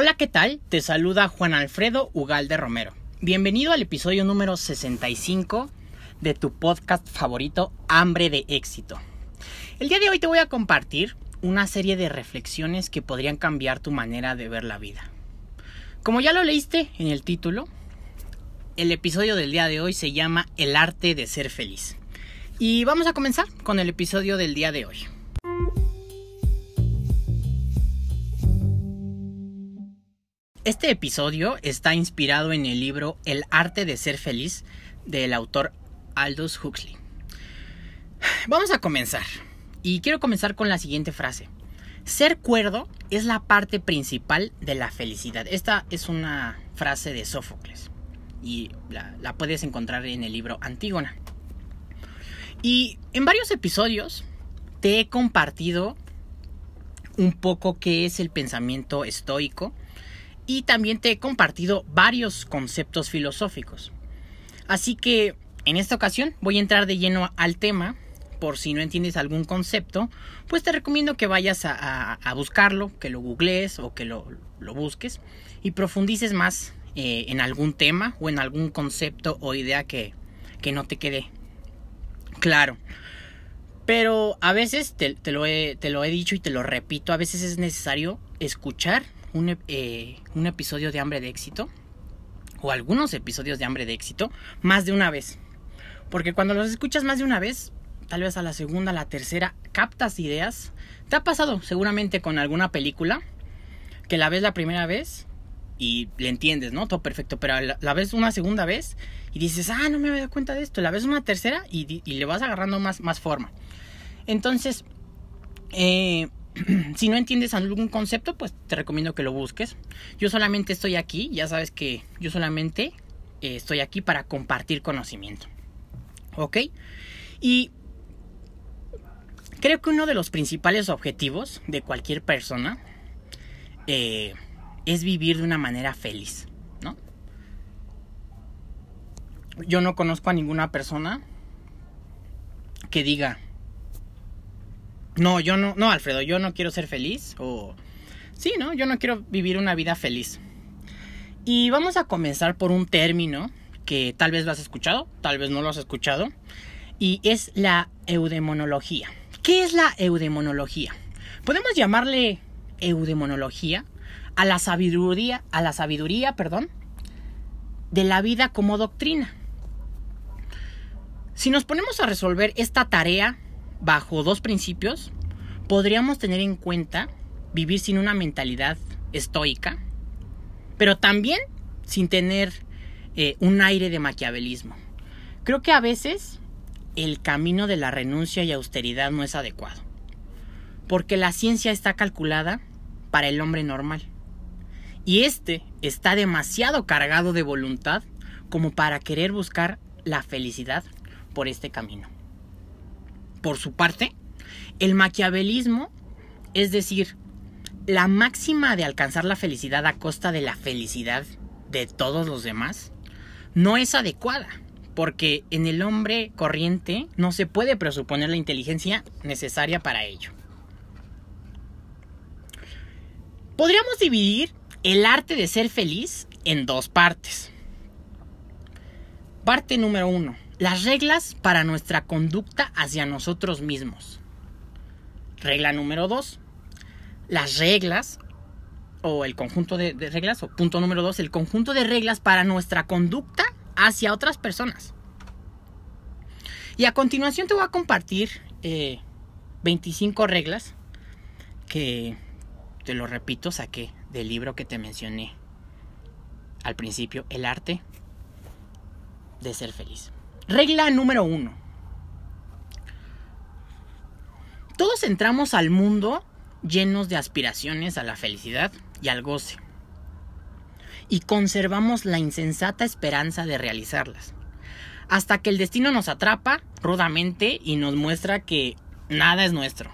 Hola, ¿qué tal? Te saluda Juan Alfredo Ugalde Romero. Bienvenido al episodio número 65 de tu podcast favorito, Hambre de Éxito. El día de hoy te voy a compartir una serie de reflexiones que podrían cambiar tu manera de ver la vida. Como ya lo leíste en el título, el episodio del día de hoy se llama El arte de ser feliz. Y vamos a comenzar con el episodio del día de hoy. Este episodio está inspirado en el libro El arte de ser feliz del autor Aldous Huxley. Vamos a comenzar. Y quiero comenzar con la siguiente frase. Ser cuerdo es la parte principal de la felicidad. Esta es una frase de Sófocles y la, puedes encontrar en el libro Antígona. Y en varios episodios te he compartido un poco qué es el pensamiento estoico y también te he compartido varios conceptos filosóficos. Así que en esta ocasión voy a entrar de lleno al tema. Por si no entiendes algún concepto, pues te recomiendo que vayas a, buscarlo, que lo googlees o que lo, busques y profundices más eh, en algún tema o en algún concepto o idea que, no te quede claro. Pero a veces, te, lo he, dicho y te lo repito, a veces es necesario escuchar un, eh, un episodio de hambre de éxito o algunos episodios de hambre de éxito más de una vez. Porque cuando los escuchas más de una vez, tal vez a la segunda, a la tercera, captas ideas. Te ha pasado seguramente con alguna película que la ves la primera vez y le entiendes, ¿no? Todo perfecto, pero la, ves una segunda vez y dices, ah, no me había dado cuenta de esto. La ves una tercera y, y le vas agarrando más, más forma. Entonces, eh, si no entiendes algún concepto, pues te recomiendo que lo busques. Yo solamente estoy aquí, ya sabes que yo solamente eh, estoy aquí para compartir conocimiento. ¿Ok? Y creo que uno de los principales objetivos de cualquier persona eh, es vivir de una manera feliz, ¿no? Yo no conozco a ninguna persona que diga, no, yo no, no, Alfredo, yo no quiero ser feliz. O, sí, ¿no? Yo no quiero vivir una vida feliz. Y vamos a comenzar por un término que tal vez lo has escuchado, tal vez no lo has escuchado, y es la eudemonología. ¿Qué es la eudemonología? Podemos llamarle eudemonología a la sabiduría, a la sabiduría, perdón, de la vida como doctrina. Si nos ponemos a resolver esta tarea bajo dos principios, podríamos tener en cuenta vivir sin una mentalidad estoica, pero también sin tener eh, un aire de maquiavelismo. Creo que a veces el camino de la renuncia y austeridad no es adecuado, porque la ciencia está calculada para el hombre normal, y este está demasiado cargado de voluntad como para querer buscar la felicidad por este camino por su parte, el maquiavelismo, es decir, la máxima de alcanzar la felicidad a costa de la felicidad de todos los demás, no es adecuada, porque en el hombre corriente no se puede presuponer la inteligencia necesaria para ello. Podríamos dividir el arte de ser feliz en dos partes. Parte número uno, las reglas para nuestra conducta hacia nosotros mismos. Regla número dos. Las reglas o el conjunto de, reglas, o punto número dos, el conjunto de reglas para nuestra conducta hacia otras personas. Y a continuación te voy a compartir 25 eh, reglas que, te lo repito, saqué del libro que te mencioné al principio, El arte de ser feliz. Regla número uno. Todos entramos al mundo llenos de aspiraciones a la felicidad y al goce. Y conservamos la insensata esperanza de realizarlas. Hasta que el destino nos atrapa rudamente y nos muestra que nada es nuestro.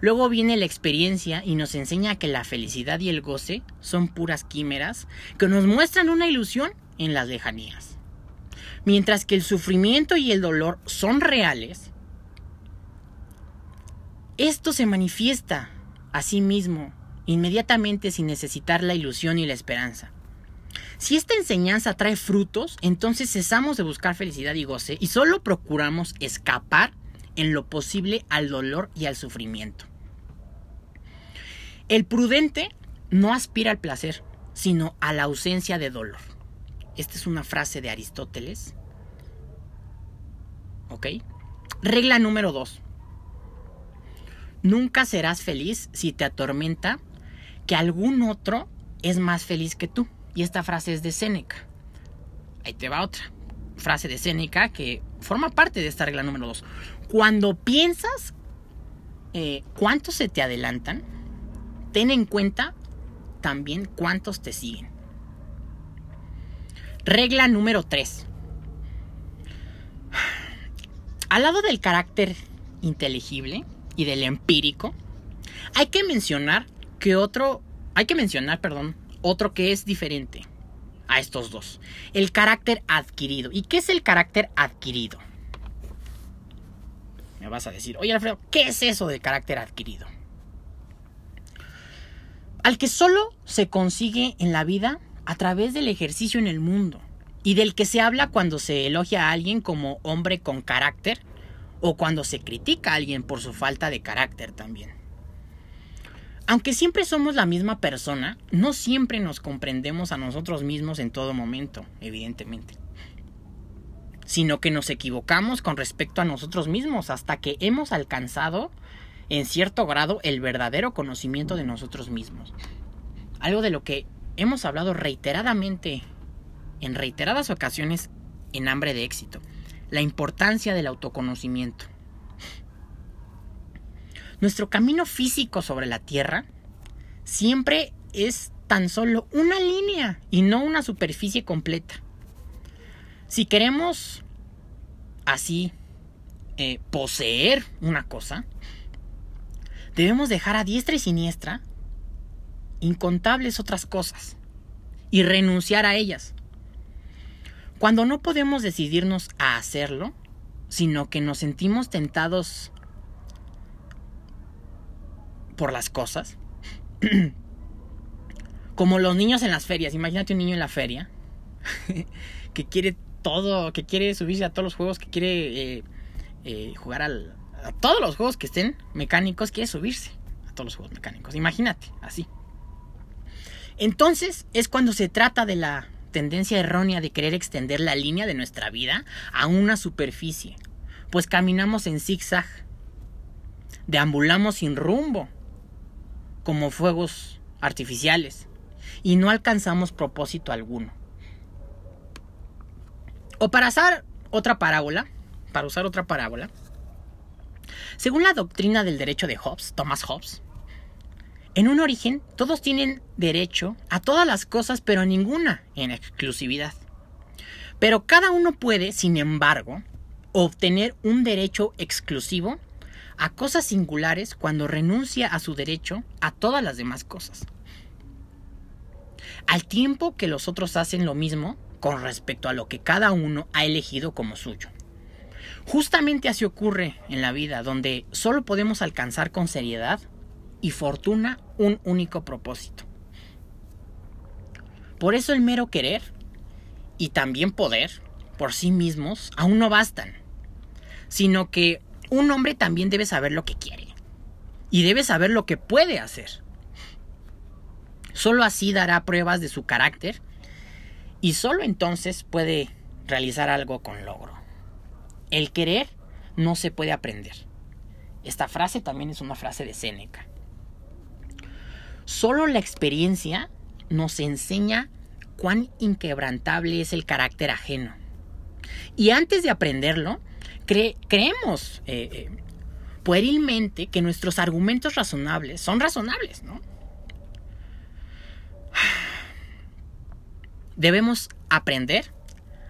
Luego viene la experiencia y nos enseña que la felicidad y el goce son puras químeras que nos muestran una ilusión en las lejanías. Mientras que el sufrimiento y el dolor son reales, esto se manifiesta a sí mismo inmediatamente sin necesitar la ilusión y la esperanza. Si esta enseñanza trae frutos, entonces cesamos de buscar felicidad y goce y solo procuramos escapar en lo posible al dolor y al sufrimiento. El prudente no aspira al placer, sino a la ausencia de dolor. Esta es una frase de Aristóteles. ¿Ok? Regla número 2. Nunca serás feliz si te atormenta que algún otro es más feliz que tú. Y esta frase es de Séneca. Ahí te va otra frase de Séneca que forma parte de esta regla número 2. Cuando piensas eh, cuántos se te adelantan, ten en cuenta también cuántos te siguen. Regla número 3. Al lado del carácter inteligible y del empírico, hay que mencionar que otro, hay que mencionar, perdón, otro que es diferente a estos dos. El carácter adquirido. ¿Y qué es el carácter adquirido? Me vas a decir, oye Alfredo, ¿qué es eso de carácter adquirido? Al que solo se consigue en la vida a través del ejercicio en el mundo y del que se habla cuando se elogia a alguien como hombre con carácter o cuando se critica a alguien por su falta de carácter también. Aunque siempre somos la misma persona, no siempre nos comprendemos a nosotros mismos en todo momento, evidentemente. Sino que nos equivocamos con respecto a nosotros mismos hasta que hemos alcanzado en cierto grado el verdadero conocimiento de nosotros mismos. Algo de lo que hemos hablado reiteradamente en reiteradas ocasiones en hambre de éxito. La importancia del autoconocimiento. Nuestro camino físico sobre la Tierra siempre es tan solo una línea y no una superficie completa. Si queremos así eh, poseer una cosa, debemos dejar a diestra y siniestra incontables otras cosas y renunciar a ellas. Cuando no podemos decidirnos a hacerlo, sino que nos sentimos tentados por las cosas. Como los niños en las ferias. Imagínate un niño en la feria que quiere todo, que quiere subirse a todos los juegos, que quiere eh, eh, jugar al, a todos los juegos que estén mecánicos, quiere subirse a todos los juegos mecánicos. Imagínate, así. Entonces es cuando se trata de la tendencia errónea de querer extender la línea de nuestra vida a una superficie, pues caminamos en zigzag, deambulamos sin rumbo, como fuegos artificiales y no alcanzamos propósito alguno. O para usar otra parábola, para usar otra parábola, según la doctrina del derecho de Hobbes, Thomas Hobbes, en un origen todos tienen derecho a todas las cosas, pero ninguna en exclusividad. Pero cada uno puede, sin embargo, obtener un derecho exclusivo a cosas singulares cuando renuncia a su derecho a todas las demás cosas. Al tiempo que los otros hacen lo mismo con respecto a lo que cada uno ha elegido como suyo. Justamente así ocurre en la vida, donde solo podemos alcanzar con seriedad y fortuna un único propósito. Por eso el mero querer y también poder por sí mismos aún no bastan, sino que un hombre también debe saber lo que quiere y debe saber lo que puede hacer. Solo así dará pruebas de su carácter y solo entonces puede realizar algo con logro. El querer no se puede aprender. Esta frase también es una frase de Séneca. Solo la experiencia nos enseña cuán inquebrantable es el carácter ajeno. Y antes de aprenderlo, creemos eh, eh, puerilmente que nuestros argumentos razonables son razonables, ¿no? Debemos aprender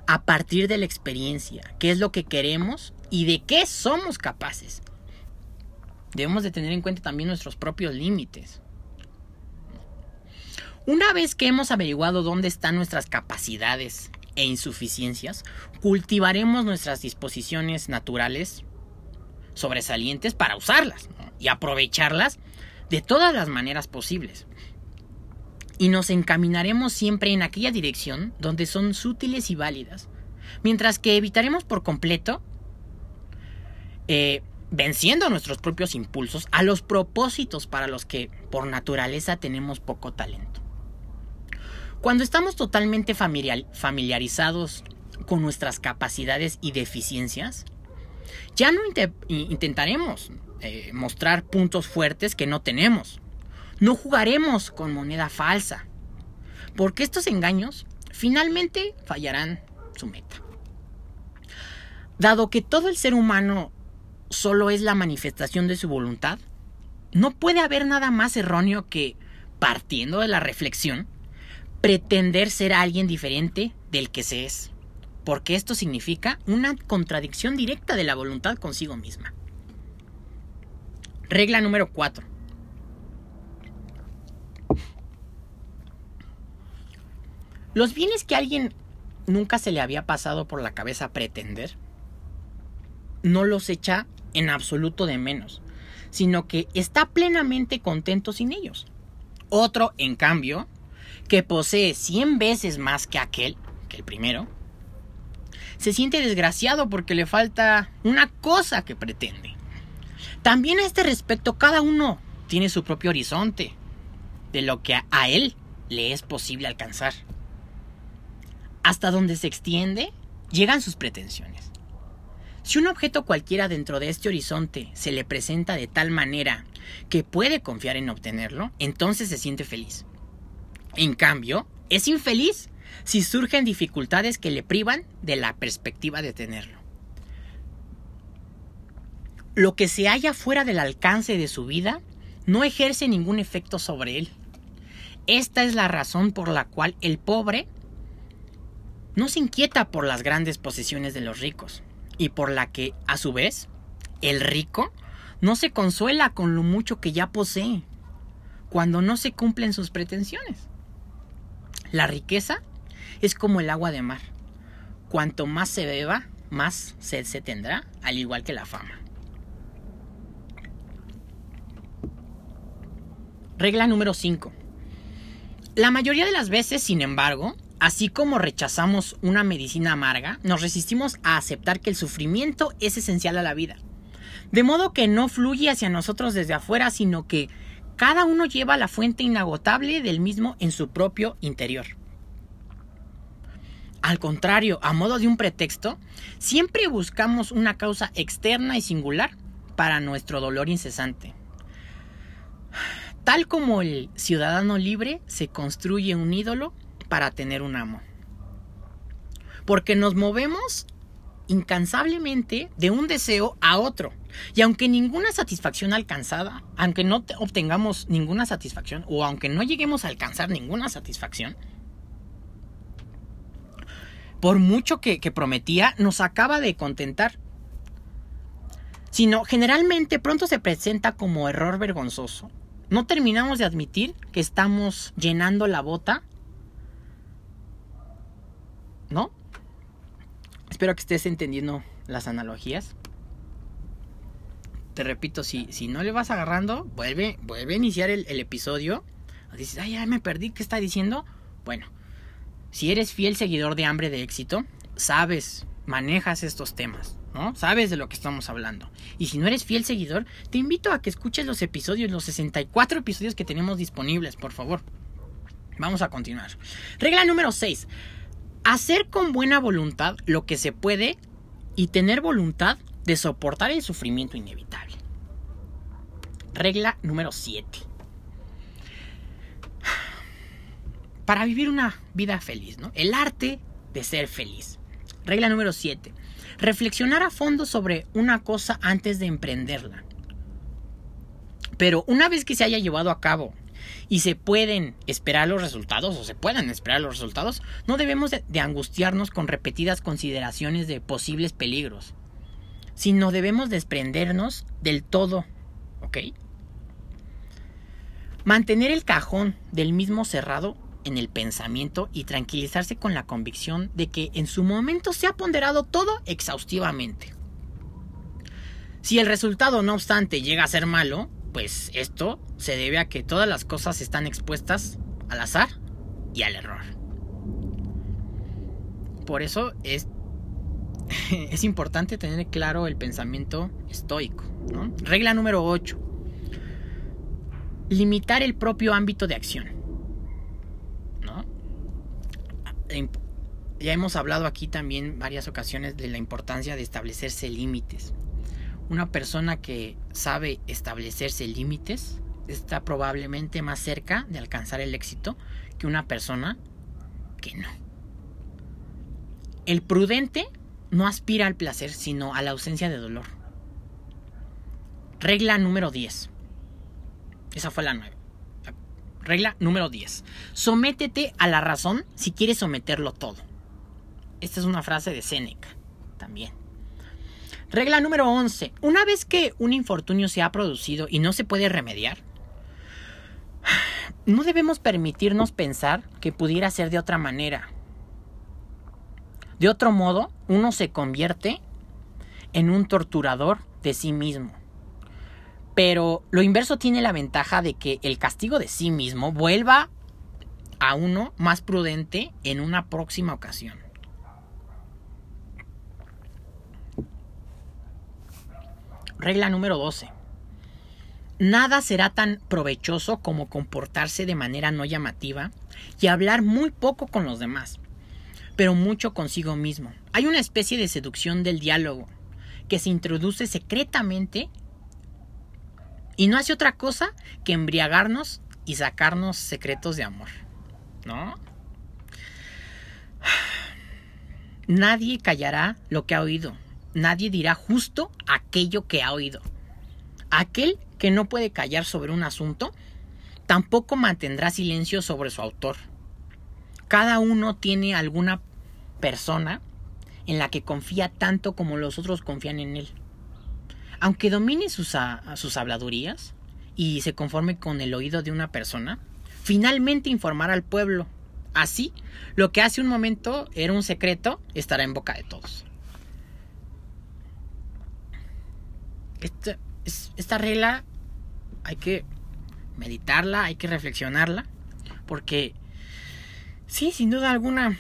a partir de la experiencia, qué es lo que queremos y de qué somos capaces. Debemos de tener en cuenta también nuestros propios límites. Una vez que hemos averiguado dónde están nuestras capacidades e insuficiencias, cultivaremos nuestras disposiciones naturales sobresalientes para usarlas y aprovecharlas de todas las maneras posibles. Y nos encaminaremos siempre en aquella dirección donde son sutiles y válidas, mientras que evitaremos por completo, eh, venciendo nuestros propios impulsos, a los propósitos para los que por naturaleza tenemos poco talento. Cuando estamos totalmente familiarizados con nuestras capacidades y deficiencias, ya no intentaremos eh, mostrar puntos fuertes que no tenemos. No jugaremos con moneda falsa, porque estos engaños finalmente fallarán su meta. Dado que todo el ser humano solo es la manifestación de su voluntad, no puede haber nada más erróneo que, partiendo de la reflexión, pretender ser alguien diferente del que se es, porque esto significa una contradicción directa de la voluntad consigo misma. Regla número 4. Los bienes que a alguien nunca se le había pasado por la cabeza pretender, no los echa en absoluto de menos, sino que está plenamente contento sin ellos. Otro, en cambio, que posee 100 veces más que aquel, que el primero, se siente desgraciado porque le falta una cosa que pretende. También a este respecto, cada uno tiene su propio horizonte de lo que a él le es posible alcanzar. Hasta donde se extiende, llegan sus pretensiones. Si un objeto cualquiera dentro de este horizonte se le presenta de tal manera que puede confiar en obtenerlo, entonces se siente feliz. En cambio, es infeliz si surgen dificultades que le privan de la perspectiva de tenerlo. Lo que se halla fuera del alcance de su vida no ejerce ningún efecto sobre él. Esta es la razón por la cual el pobre no se inquieta por las grandes posesiones de los ricos y por la que, a su vez, el rico no se consuela con lo mucho que ya posee cuando no se cumplen sus pretensiones. La riqueza es como el agua de mar. Cuanto más se beba, más sed se tendrá, al igual que la fama. Regla número 5. La mayoría de las veces, sin embargo, así como rechazamos una medicina amarga, nos resistimos a aceptar que el sufrimiento es esencial a la vida. De modo que no fluye hacia nosotros desde afuera, sino que cada uno lleva la fuente inagotable del mismo en su propio interior. Al contrario, a modo de un pretexto, siempre buscamos una causa externa y singular para nuestro dolor incesante. Tal como el ciudadano libre se construye un ídolo para tener un amo. Porque nos movemos incansablemente de un deseo a otro. Y aunque ninguna satisfacción alcanzada, aunque no obtengamos ninguna satisfacción, o aunque no lleguemos a alcanzar ninguna satisfacción, por mucho que, prometía, nos acaba de contentar. Sino generalmente pronto se presenta como error vergonzoso. No terminamos de admitir que estamos llenando la bota. ¿No? Espero que estés entendiendo las analogías. Te repito, si, si no le vas agarrando, vuelve, vuelve a iniciar el, el episodio. Dices, ay, ya me perdí, ¿qué está diciendo? Bueno, si eres fiel seguidor de Hambre de Éxito, sabes, manejas estos temas, ¿no? Sabes de lo que estamos hablando. Y si no eres fiel seguidor, te invito a que escuches los episodios, los 64 episodios que tenemos disponibles, por favor. Vamos a continuar. Regla número 6. Hacer con buena voluntad lo que se puede y tener voluntad de soportar el sufrimiento inevitable. Regla número 7. para vivir una vida feliz, ¿no? El arte de ser feliz. Regla número 7. Reflexionar a fondo sobre una cosa antes de emprenderla. Pero una vez que se haya llevado a cabo y se pueden esperar los resultados o se puedan esperar los resultados, no debemos de, angustiarnos con repetidas consideraciones de posibles peligros, sino debemos desprendernos del todo, ¿ok? Mantener el cajón del mismo cerrado en el pensamiento y tranquilizarse con la convicción de que en su momento se ha ponderado todo exhaustivamente. Si el resultado, no obstante, llega a ser malo, pues esto se debe a que todas las cosas están expuestas al azar y al error. Por eso es, es importante tener claro el pensamiento estoico. Regla número 8. Limitar el propio ámbito de acción. Ya hemos hablado aquí también varias ocasiones de la importancia de establecerse límites. Una persona que sabe establecerse límites está probablemente más cerca de alcanzar el éxito que una persona que no. El prudente no aspira al placer, sino a la ausencia de dolor. Regla número 10. Esa fue la 9. Regla número 10. Sométete a la razón si quieres someterlo todo. Esta es una frase de Séneca también. Regla número 11. Una vez que un infortunio se ha producido y no se puede remediar, no debemos permitirnos pensar que pudiera ser de otra manera. De otro modo, uno se convierte en un torturador de sí mismo. Pero lo inverso tiene la ventaja de que el castigo de sí mismo vuelva a uno más prudente en una próxima ocasión. Regla número 12. Nada será tan provechoso como comportarse de manera no llamativa y hablar muy poco con los demás, pero mucho consigo mismo. Hay una especie de seducción del diálogo que se introduce secretamente y no hace otra cosa que embriagarnos y sacarnos secretos de amor. ¿No? Nadie callará lo que ha oído nadie dirá justo aquello que ha oído. Aquel que no puede callar sobre un asunto, tampoco mantendrá silencio sobre su autor. Cada uno tiene alguna persona en la que confía tanto como los otros confían en él. Aunque domine sus, sus habladurías y se conforme con el oído de una persona, finalmente informará al pueblo. Así, lo que hace un momento era un secreto estará en boca de todos. Esta, esta regla hay que meditarla, hay que reflexionarla, porque sí, sin duda alguna,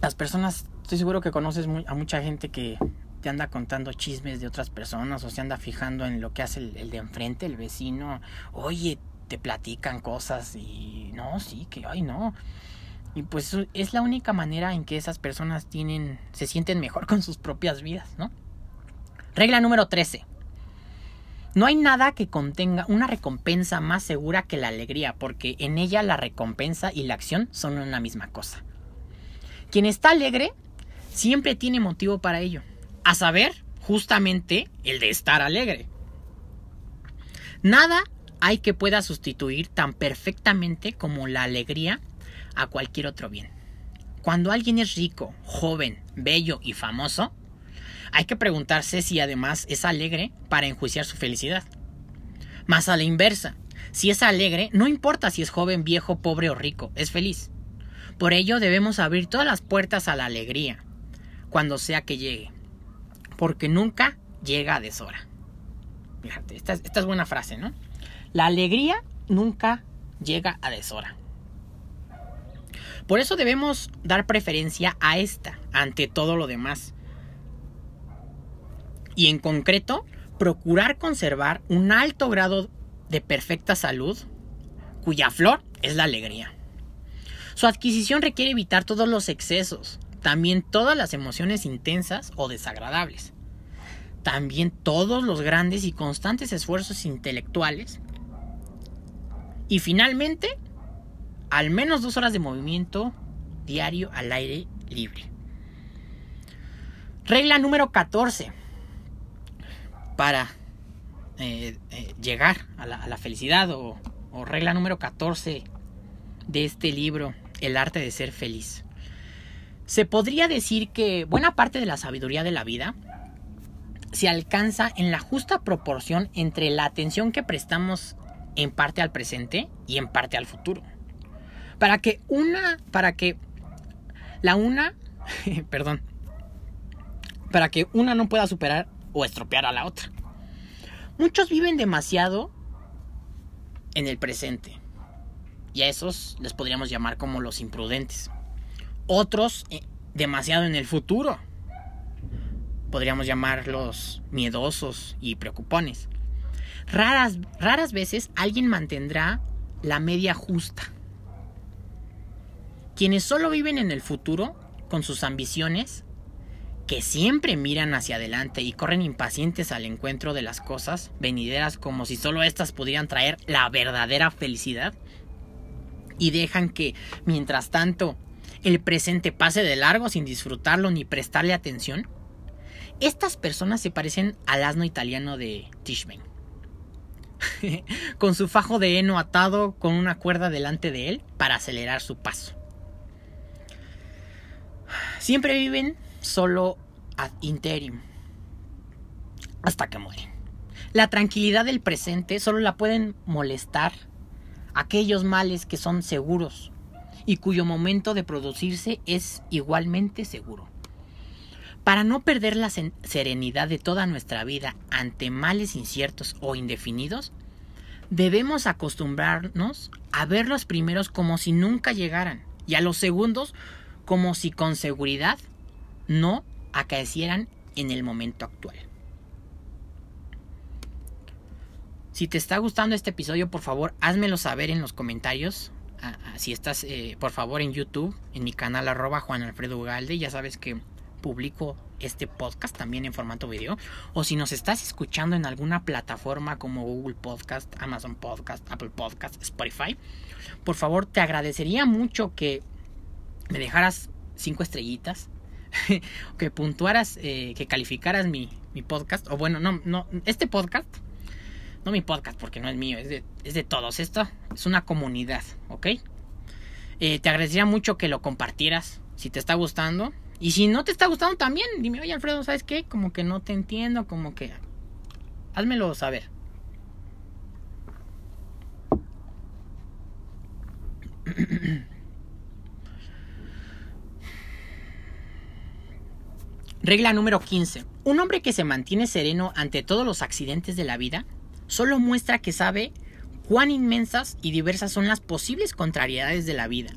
las personas, estoy seguro que conoces a mucha gente que te anda contando chismes de otras personas o se anda fijando en lo que hace el, el de enfrente, el vecino, oye, te platican cosas y no, sí, que, ay, no. Y pues es la única manera en que esas personas tienen, se sienten mejor con sus propias vidas, ¿no? Regla número 13. No hay nada que contenga una recompensa más segura que la alegría, porque en ella la recompensa y la acción son una misma cosa. Quien está alegre siempre tiene motivo para ello, a saber, justamente el de estar alegre. Nada hay que pueda sustituir tan perfectamente como la alegría a cualquier otro bien. Cuando alguien es rico, joven, bello y famoso, hay que preguntarse si además es alegre para enjuiciar su felicidad. Más a la inversa, si es alegre, no importa si es joven, viejo, pobre o rico, es feliz. Por ello debemos abrir todas las puertas a la alegría, cuando sea que llegue, porque nunca llega a deshora. Fíjate, esta, esta es buena frase, ¿no? La alegría nunca llega a deshora. Por eso debemos dar preferencia a esta ante todo lo demás, y en concreto procurar conservar un alto grado de perfecta salud, cuya flor es la alegría. Su adquisición requiere evitar todos los excesos, también todas las emociones intensas o desagradables, también todos los grandes y constantes esfuerzos intelectuales y finalmente al menos dos horas de movimiento diario al aire libre. Regla número 14 para eh, eh, llegar a la, felicidad o, o, regla número 14 de este libro, El arte de ser feliz. Se podría decir que buena parte de la sabiduría de la vida se alcanza en la justa proporción entre la atención que prestamos en parte al presente y en parte al futuro. Para que una, para que la una, perdón, para que una no pueda superar o estropear a la otra. Muchos viven demasiado en el presente. Y a esos les podríamos llamar como los imprudentes. Otros eh, demasiado en el futuro. Podríamos llamarlos miedosos y preocupones. Raras, raras veces alguien mantendrá la media justa. Quienes solo viven en el futuro, con sus ambiciones, que siempre miran hacia adelante y corren impacientes al encuentro de las cosas venideras como si solo éstas pudieran traer la verdadera felicidad, y dejan que, mientras tanto, el presente pase de largo sin disfrutarlo ni prestarle atención, estas personas se parecen al asno italiano de Tishman. con su fajo de heno atado con una cuerda delante de él para acelerar su paso. Siempre viven solo ad interim hasta que mueren. La tranquilidad del presente solo la pueden molestar aquellos males que son seguros y cuyo momento de producirse es igualmente seguro. Para no perder la serenidad de toda nuestra vida ante males inciertos o indefinidos, debemos acostumbrarnos a ver los primeros como si nunca llegaran y a los segundos como si con seguridad no acaecieran en el momento actual. Si te está gustando este episodio, por favor, házmelo saber en los comentarios. si estás, eh, por favor, en YouTube, en mi canal arroba Juan Alfredo Ugalde, ya sabes que publico este podcast también en formato video. O si nos estás escuchando en alguna plataforma como Google Podcast, Amazon Podcast, Apple Podcast, Spotify, por favor te agradecería mucho que me dejaras cinco estrellitas, que puntuaras, eh, que calificaras mi, mi podcast. O bueno, no, no, este podcast no mi podcast porque no es mío, es de, es de todos. Esto es una comunidad, ¿ok? Eh, te agradecería mucho que lo compartieras si te está gustando. Y si no te está gustando también, dime, oye Alfredo, ¿sabes qué? Como que no te entiendo, como que... Házmelo saber. Regla número 15. Un hombre que se mantiene sereno ante todos los accidentes de la vida solo muestra que sabe cuán inmensas y diversas son las posibles contrariedades de la vida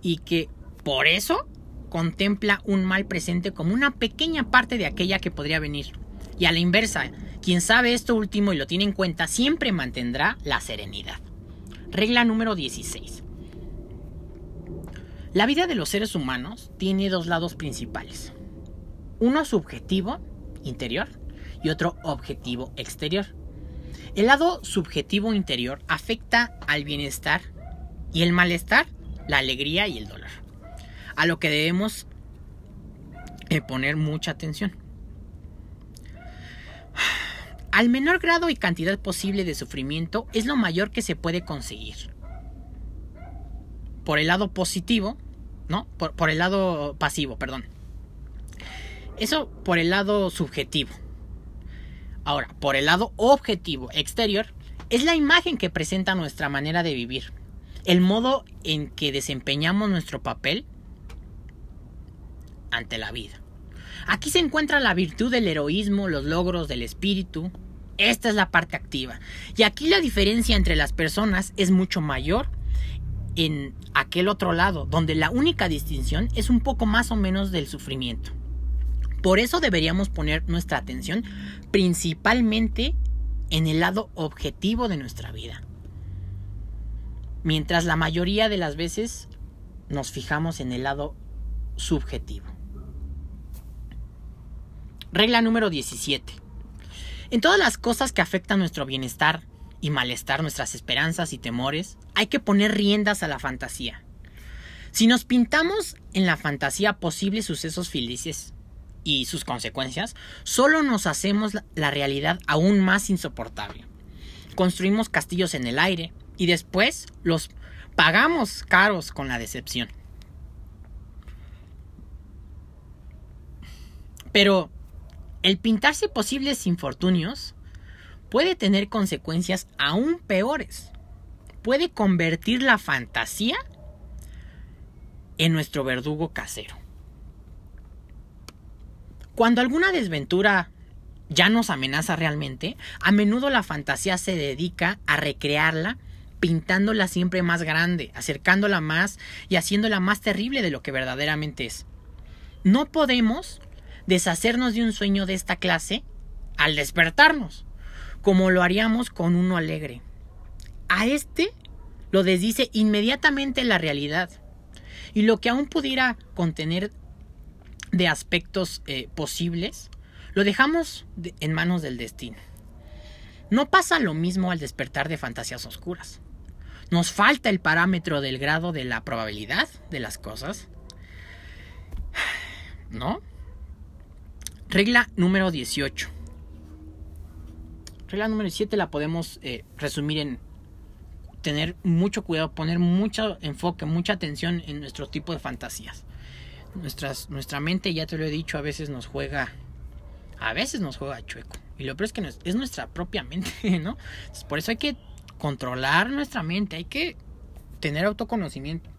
y que por eso contempla un mal presente como una pequeña parte de aquella que podría venir. Y a la inversa, quien sabe esto último y lo tiene en cuenta siempre mantendrá la serenidad. Regla número 16. La vida de los seres humanos tiene dos lados principales. Uno subjetivo, interior, y otro objetivo, exterior. El lado subjetivo interior afecta al bienestar y el malestar, la alegría y el dolor, a lo que debemos eh, poner mucha atención. Al menor grado y cantidad posible de sufrimiento es lo mayor que se puede conseguir. Por el lado positivo, ¿no? Por, por el lado pasivo, perdón. Eso por el lado subjetivo. Ahora, por el lado objetivo exterior, es la imagen que presenta nuestra manera de vivir, el modo en que desempeñamos nuestro papel ante la vida. Aquí se encuentra la virtud del heroísmo, los logros del espíritu. Esta es la parte activa. Y aquí la diferencia entre las personas es mucho mayor en aquel otro lado, donde la única distinción es un poco más o menos del sufrimiento. Por eso deberíamos poner nuestra atención principalmente en el lado objetivo de nuestra vida. Mientras la mayoría de las veces nos fijamos en el lado subjetivo. Regla número 17. En todas las cosas que afectan nuestro bienestar y malestar, nuestras esperanzas y temores, hay que poner riendas a la fantasía. Si nos pintamos en la fantasía posibles sucesos felices, y sus consecuencias, solo nos hacemos la realidad aún más insoportable. Construimos castillos en el aire y después los pagamos caros con la decepción. Pero el pintarse posibles infortunios puede tener consecuencias aún peores. Puede convertir la fantasía en nuestro verdugo casero. Cuando alguna desventura ya nos amenaza realmente, a menudo la fantasía se dedica a recrearla pintándola siempre más grande, acercándola más y haciéndola más terrible de lo que verdaderamente es. No podemos deshacernos de un sueño de esta clase al despertarnos, como lo haríamos con uno alegre. A este lo desdice inmediatamente la realidad. Y lo que aún pudiera contener de aspectos eh, posibles, lo dejamos en manos del destino. No pasa lo mismo al despertar de fantasías oscuras. Nos falta el parámetro del grado de la probabilidad de las cosas. ¿No? Regla número 18. Regla número 7 la podemos eh, resumir en tener mucho cuidado, poner mucho enfoque, mucha atención en nuestro tipo de fantasías. Nuestras, nuestra mente, ya te lo he dicho, a veces nos juega, a veces nos juega chueco. Y lo peor es que es nuestra propia mente, ¿no? por eso hay que controlar nuestra mente, hay que tener autoconocimiento.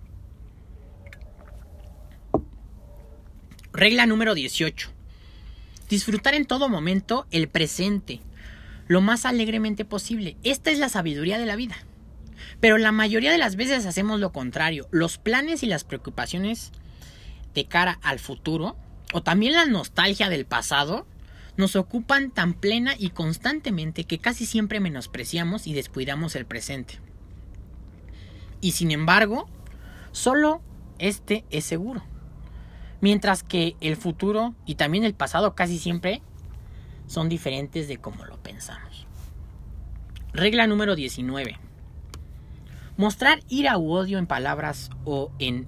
Regla número 18. Disfrutar en todo momento el presente, lo más alegremente posible. Esta es la sabiduría de la vida. Pero la mayoría de las veces hacemos lo contrario. Los planes y las preocupaciones de cara al futuro, o también la nostalgia del pasado, nos ocupan tan plena y constantemente que casi siempre menospreciamos y descuidamos el presente. Y sin embargo, solo este es seguro. Mientras que el futuro y también el pasado casi siempre son diferentes de como lo pensamos. Regla número 19. Mostrar ira u odio en palabras o en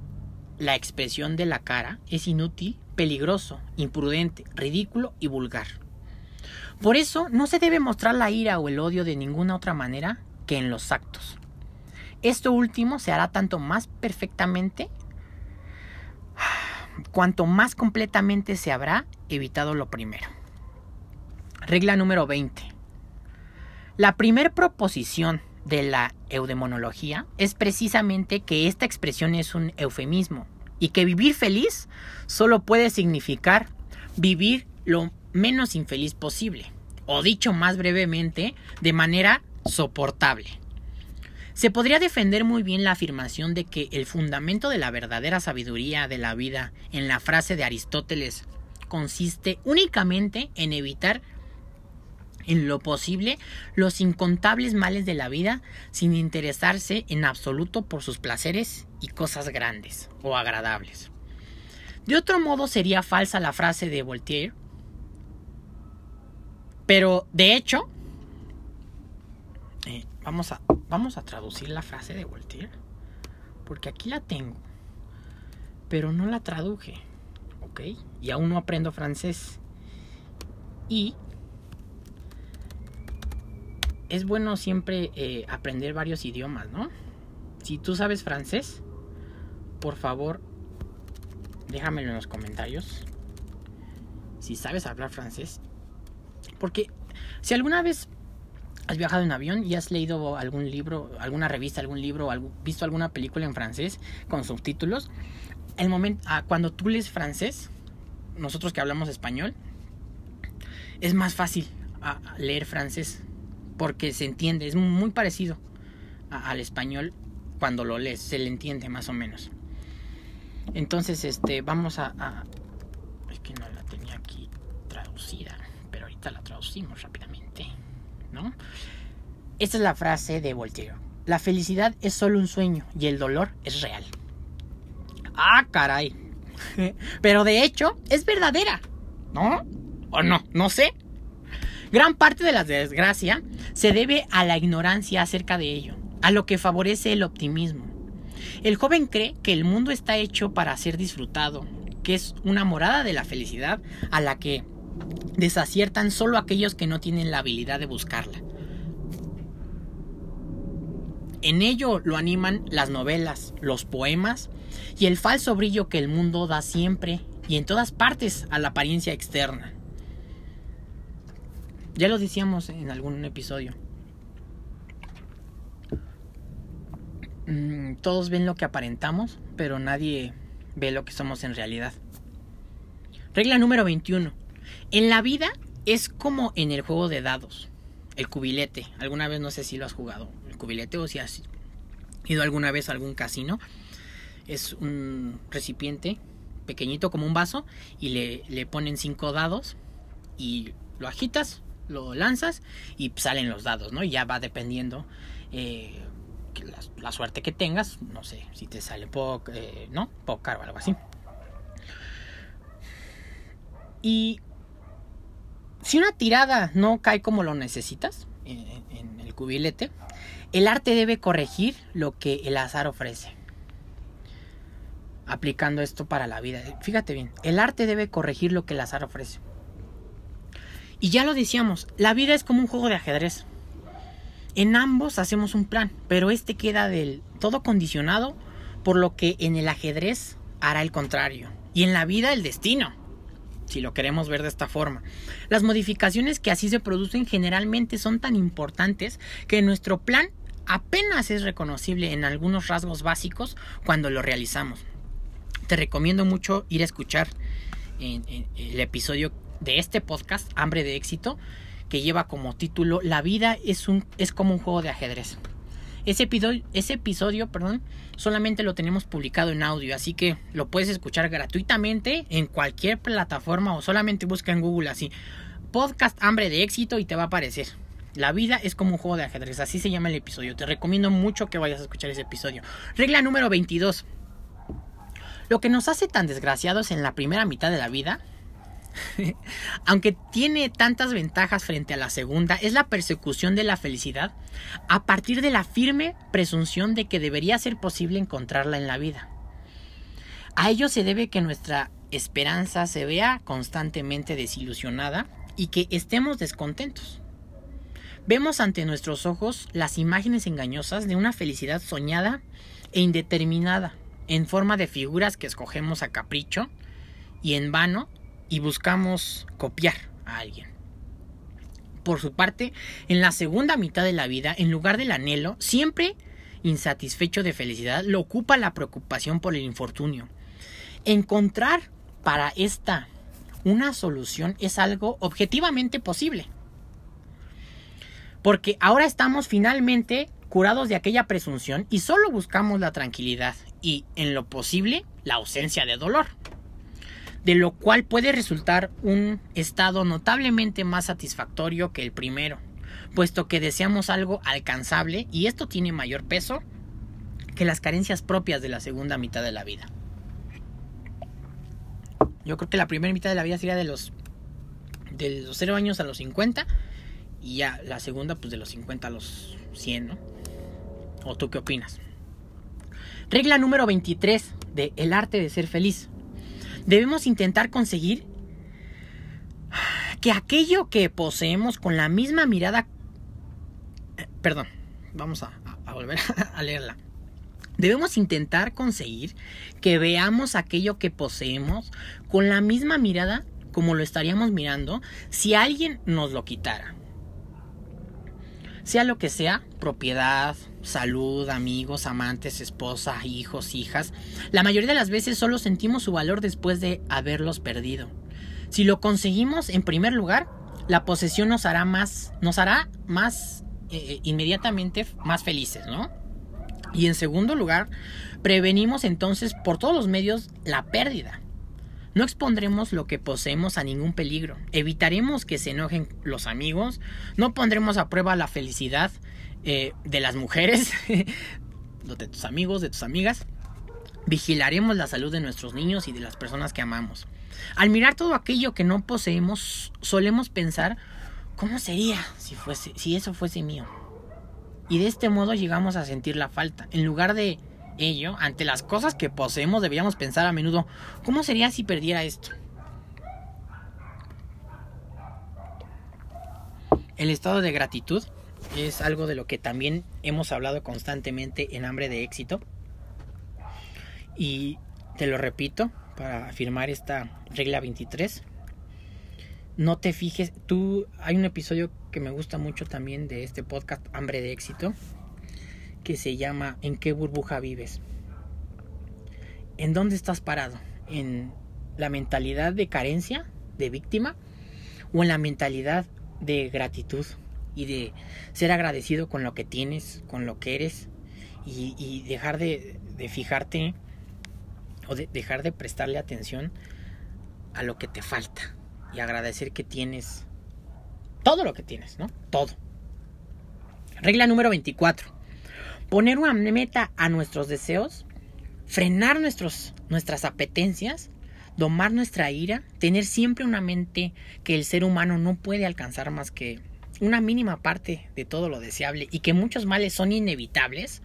la expresión de la cara es inútil, peligroso, imprudente, ridículo y vulgar. Por eso no se debe mostrar la ira o el odio de ninguna otra manera que en los actos. Esto último se hará tanto más perfectamente cuanto más completamente se habrá evitado lo primero. Regla número 20. La primer proposición de la eudemonología es precisamente que esta expresión es un eufemismo y que vivir feliz solo puede significar vivir lo menos infeliz posible, o dicho más brevemente, de manera soportable. Se podría defender muy bien la afirmación de que el fundamento de la verdadera sabiduría de la vida en la frase de Aristóteles consiste únicamente en evitar en lo posible los incontables males de la vida sin interesarse en absoluto por sus placeres y cosas grandes o agradables. De otro modo sería falsa la frase de Voltaire, pero de hecho, eh, vamos, a, vamos a traducir la frase de Voltaire, porque aquí la tengo, pero no la traduje, ¿ok? Y aún no aprendo francés. Y es bueno siempre eh, aprender varios idiomas, ¿no? Si tú sabes francés, por favor, déjamelo en los comentarios. Si sabes hablar francés. Porque si alguna vez has viajado en avión y has leído algún libro, alguna revista, algún libro, visto alguna película en francés con subtítulos, el momento, ah, cuando tú lees francés, nosotros que hablamos español, es más fácil ah, leer francés porque se entiende, es muy parecido al español cuando lo lees, se le entiende más o menos. Entonces, este, vamos a, a, es que no la tenía aquí traducida, pero ahorita la traducimos rápidamente, ¿no? Esta es la frase de Voltaire. La felicidad es solo un sueño y el dolor es real. Ah, caray. Pero de hecho, es verdadera. ¿No? ¿O no? No sé. Gran parte de la desgracia se debe a la ignorancia acerca de ello, a lo que favorece el optimismo. El joven cree que el mundo está hecho para ser disfrutado, que es una morada de la felicidad a la que desaciertan solo aquellos que no tienen la habilidad de buscarla. En ello lo animan las novelas, los poemas y el falso brillo que el mundo da siempre y en todas partes a la apariencia externa. Ya lo decíamos en algún episodio. Mm, todos ven lo que aparentamos, pero nadie ve lo que somos en realidad. Regla número 21. En la vida es como en el juego de dados, el cubilete. Alguna vez no sé si lo has jugado, el cubilete o si has ido alguna vez a algún casino. Es un recipiente pequeñito como un vaso y le, le ponen cinco dados y lo agitas, lo lanzas y salen los dados, ¿no? Y ya va dependiendo eh, la, suerte que tengas, no sé, si te sale poco, eh, ¿no? O algo así. Y si una tirada no cae como lo necesitas en el cubilete, el arte debe corregir lo que el azar ofrece. Aplicando esto para la vida. Fíjate bien, el arte debe corregir lo que el azar ofrece. Y ya lo decíamos, la vida es como un juego de ajedrez. En ambos hacemos un plan, pero este queda del todo condicionado por lo que en el ajedrez hará el contrario. Y en la vida el destino, si lo queremos ver de esta forma. Las modificaciones que así se producen generalmente son tan importantes que nuestro plan apenas es reconocible en algunos rasgos básicos cuando lo realizamos. Te recomiendo mucho ir a escuchar el episodio de este podcast, Hambre de Éxito, que lleva como título La vida es, un, es como un juego de ajedrez. Ese episodio, ese episodio perdón, solamente lo tenemos publicado en audio, así que lo puedes escuchar gratuitamente en cualquier plataforma o solamente busca en Google así podcast hambre de éxito y te va a aparecer. La vida es como un juego de ajedrez, así se llama el episodio. Te recomiendo mucho que vayas a escuchar ese episodio. Regla número 22. Lo que nos hace tan desgraciados en la primera mitad de la vida aunque tiene tantas ventajas frente a la segunda, es la persecución de la felicidad a partir de la firme presunción de que debería ser posible encontrarla en la vida. A ello se debe que nuestra esperanza se vea constantemente desilusionada y que estemos descontentos. Vemos ante nuestros ojos las imágenes engañosas de una felicidad soñada e indeterminada, en forma de figuras que escogemos a capricho, y en vano y buscamos copiar a alguien. Por su parte, en la segunda mitad de la vida, en lugar del anhelo, siempre insatisfecho de felicidad, lo ocupa la preocupación por el infortunio. Encontrar para esta una solución es algo objetivamente posible. Porque ahora estamos finalmente curados de aquella presunción y solo buscamos la tranquilidad y, en lo posible, la ausencia de dolor de lo cual puede resultar un estado notablemente más satisfactorio que el primero, puesto que deseamos algo alcanzable y esto tiene mayor peso que las carencias propias de la segunda mitad de la vida. Yo creo que la primera mitad de la vida sería de los de los 0 años a los 50 y ya la segunda pues de los 50 a los 100, ¿no? ¿O tú qué opinas? Regla número 23 de El arte de ser feliz debemos intentar conseguir que aquello que poseemos con la misma mirada... Perdón, vamos a, volver a leerla. Debemos intentar conseguir que veamos aquello que poseemos con la misma mirada como lo estaríamos mirando si alguien nos lo quitara. Sea lo que sea, propiedad, salud, amigos, amantes, esposa, hijos, hijas, la mayoría de las veces solo sentimos su valor después de haberlos perdido. Si lo conseguimos, en primer lugar, la posesión nos hará más, nos hará más eh, eh, inmediatamente más felices, ¿no? Y en segundo lugar, prevenimos entonces por todos los medios la pérdida. No expondremos lo que poseemos a ningún peligro. Evitaremos que se enojen los amigos. No pondremos a prueba la felicidad eh, de las mujeres, de tus amigos, de tus amigas. Vigilaremos la salud de nuestros niños y de las personas que amamos. Al mirar todo aquello que no poseemos, solemos pensar, ¿cómo sería si, eso fuese mío? Y de este modo llegamos a sentir la falta. En lugar de ello, ante las cosas que poseemos, deberíamos pensar a menudo, ¿cómo sería si perdiera esto? El estado de gratitud es algo de lo que también hemos hablado constantemente en Hambre de Éxito. Y te lo repito para afirmar esta regla 23. No te fijes, tú hay un episodio que me gusta mucho también de este podcast Hambre de Éxito que se llama ¿En qué burbuja vives? ¿En dónde estás parado? ¿En la mentalidad de carencia, de víctima? o en la mentalidad de gratitud y de ser agradecido con lo que tienes, con lo que eres y, dejar de, de, fijarte o de dejar de prestarle atención a lo que te falta y agradecer que tienes todo lo que tienes, ¿no? Todo. Regla número 24. Poner una meta a nuestros deseos, frenar nuestros, nuestras apetencias, domar nuestra ira, tener siempre una mente que el ser humano no puede alcanzar más que una mínima parte de todo lo deseable y que muchos males son inevitables,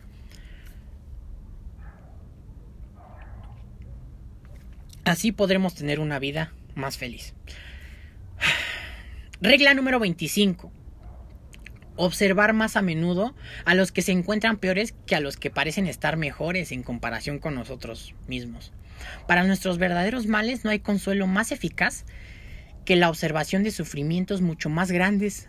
así podremos tener una vida más feliz. Regla número 25. Observar más a menudo a los que se encuentran peores que a los que parecen estar mejores en comparación con nosotros mismos. Para nuestros verdaderos males no hay consuelo más eficaz que la observación de sufrimientos mucho más grandes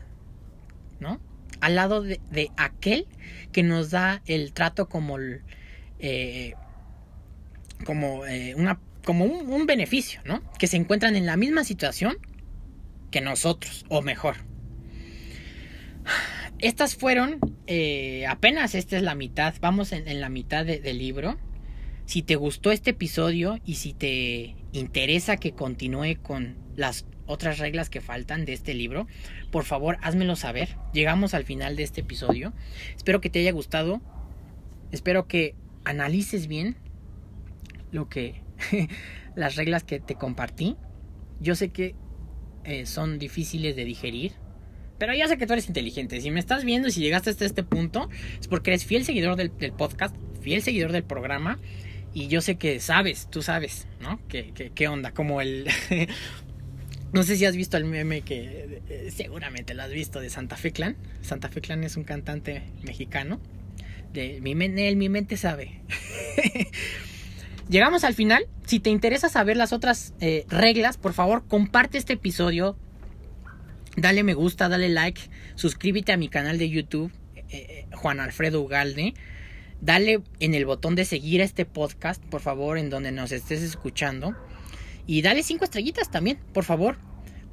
¿no? Al lado de, aquel que nos da el trato como, eh, como, eh, una, como un, beneficio, ¿no? Que se encuentran en la misma situación que nosotros, o mejor. Estas fueron eh, apenas, esta es la mitad, vamos en, la mitad del libro. Si te gustó este episodio y si te interesa que continúe con las otras reglas que faltan de este libro, por favor házmelo saber. Llegamos al final de este episodio. Espero que te haya gustado. Espero que analices bien lo que las reglas que te compartí. Yo sé que eh, son difíciles de digerir, pero ya sé que tú eres inteligente. Si me estás viendo y si llegaste hasta este punto, es porque eres fiel seguidor del, podcast, fiel seguidor del programa. Y yo sé que sabes, tú sabes, ¿no? ¿Qué, qué onda? Como el No sé si has visto el meme que eh, seguramente lo has visto de Santa Fe Clan. Santa Fe Clan es un cantante mexicano. De mi, mente sabe. Llegamos al final. Si te interesa saber las otras eh, reglas, por favor, comparte este episodio. Dale me gusta, dale like. Suscríbete a mi canal de YouTube, eh, Juan Alfredo Ugalde. Dale en el botón de seguir a este podcast, por favor, en donde nos estés escuchando. Y dale cinco estrellitas también, por favor.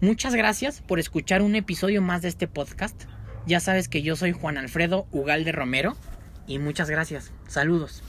Muchas gracias por escuchar un episodio más de este podcast. Ya sabes que yo soy Juan Alfredo Ugalde Romero. Y muchas gracias. Saludos.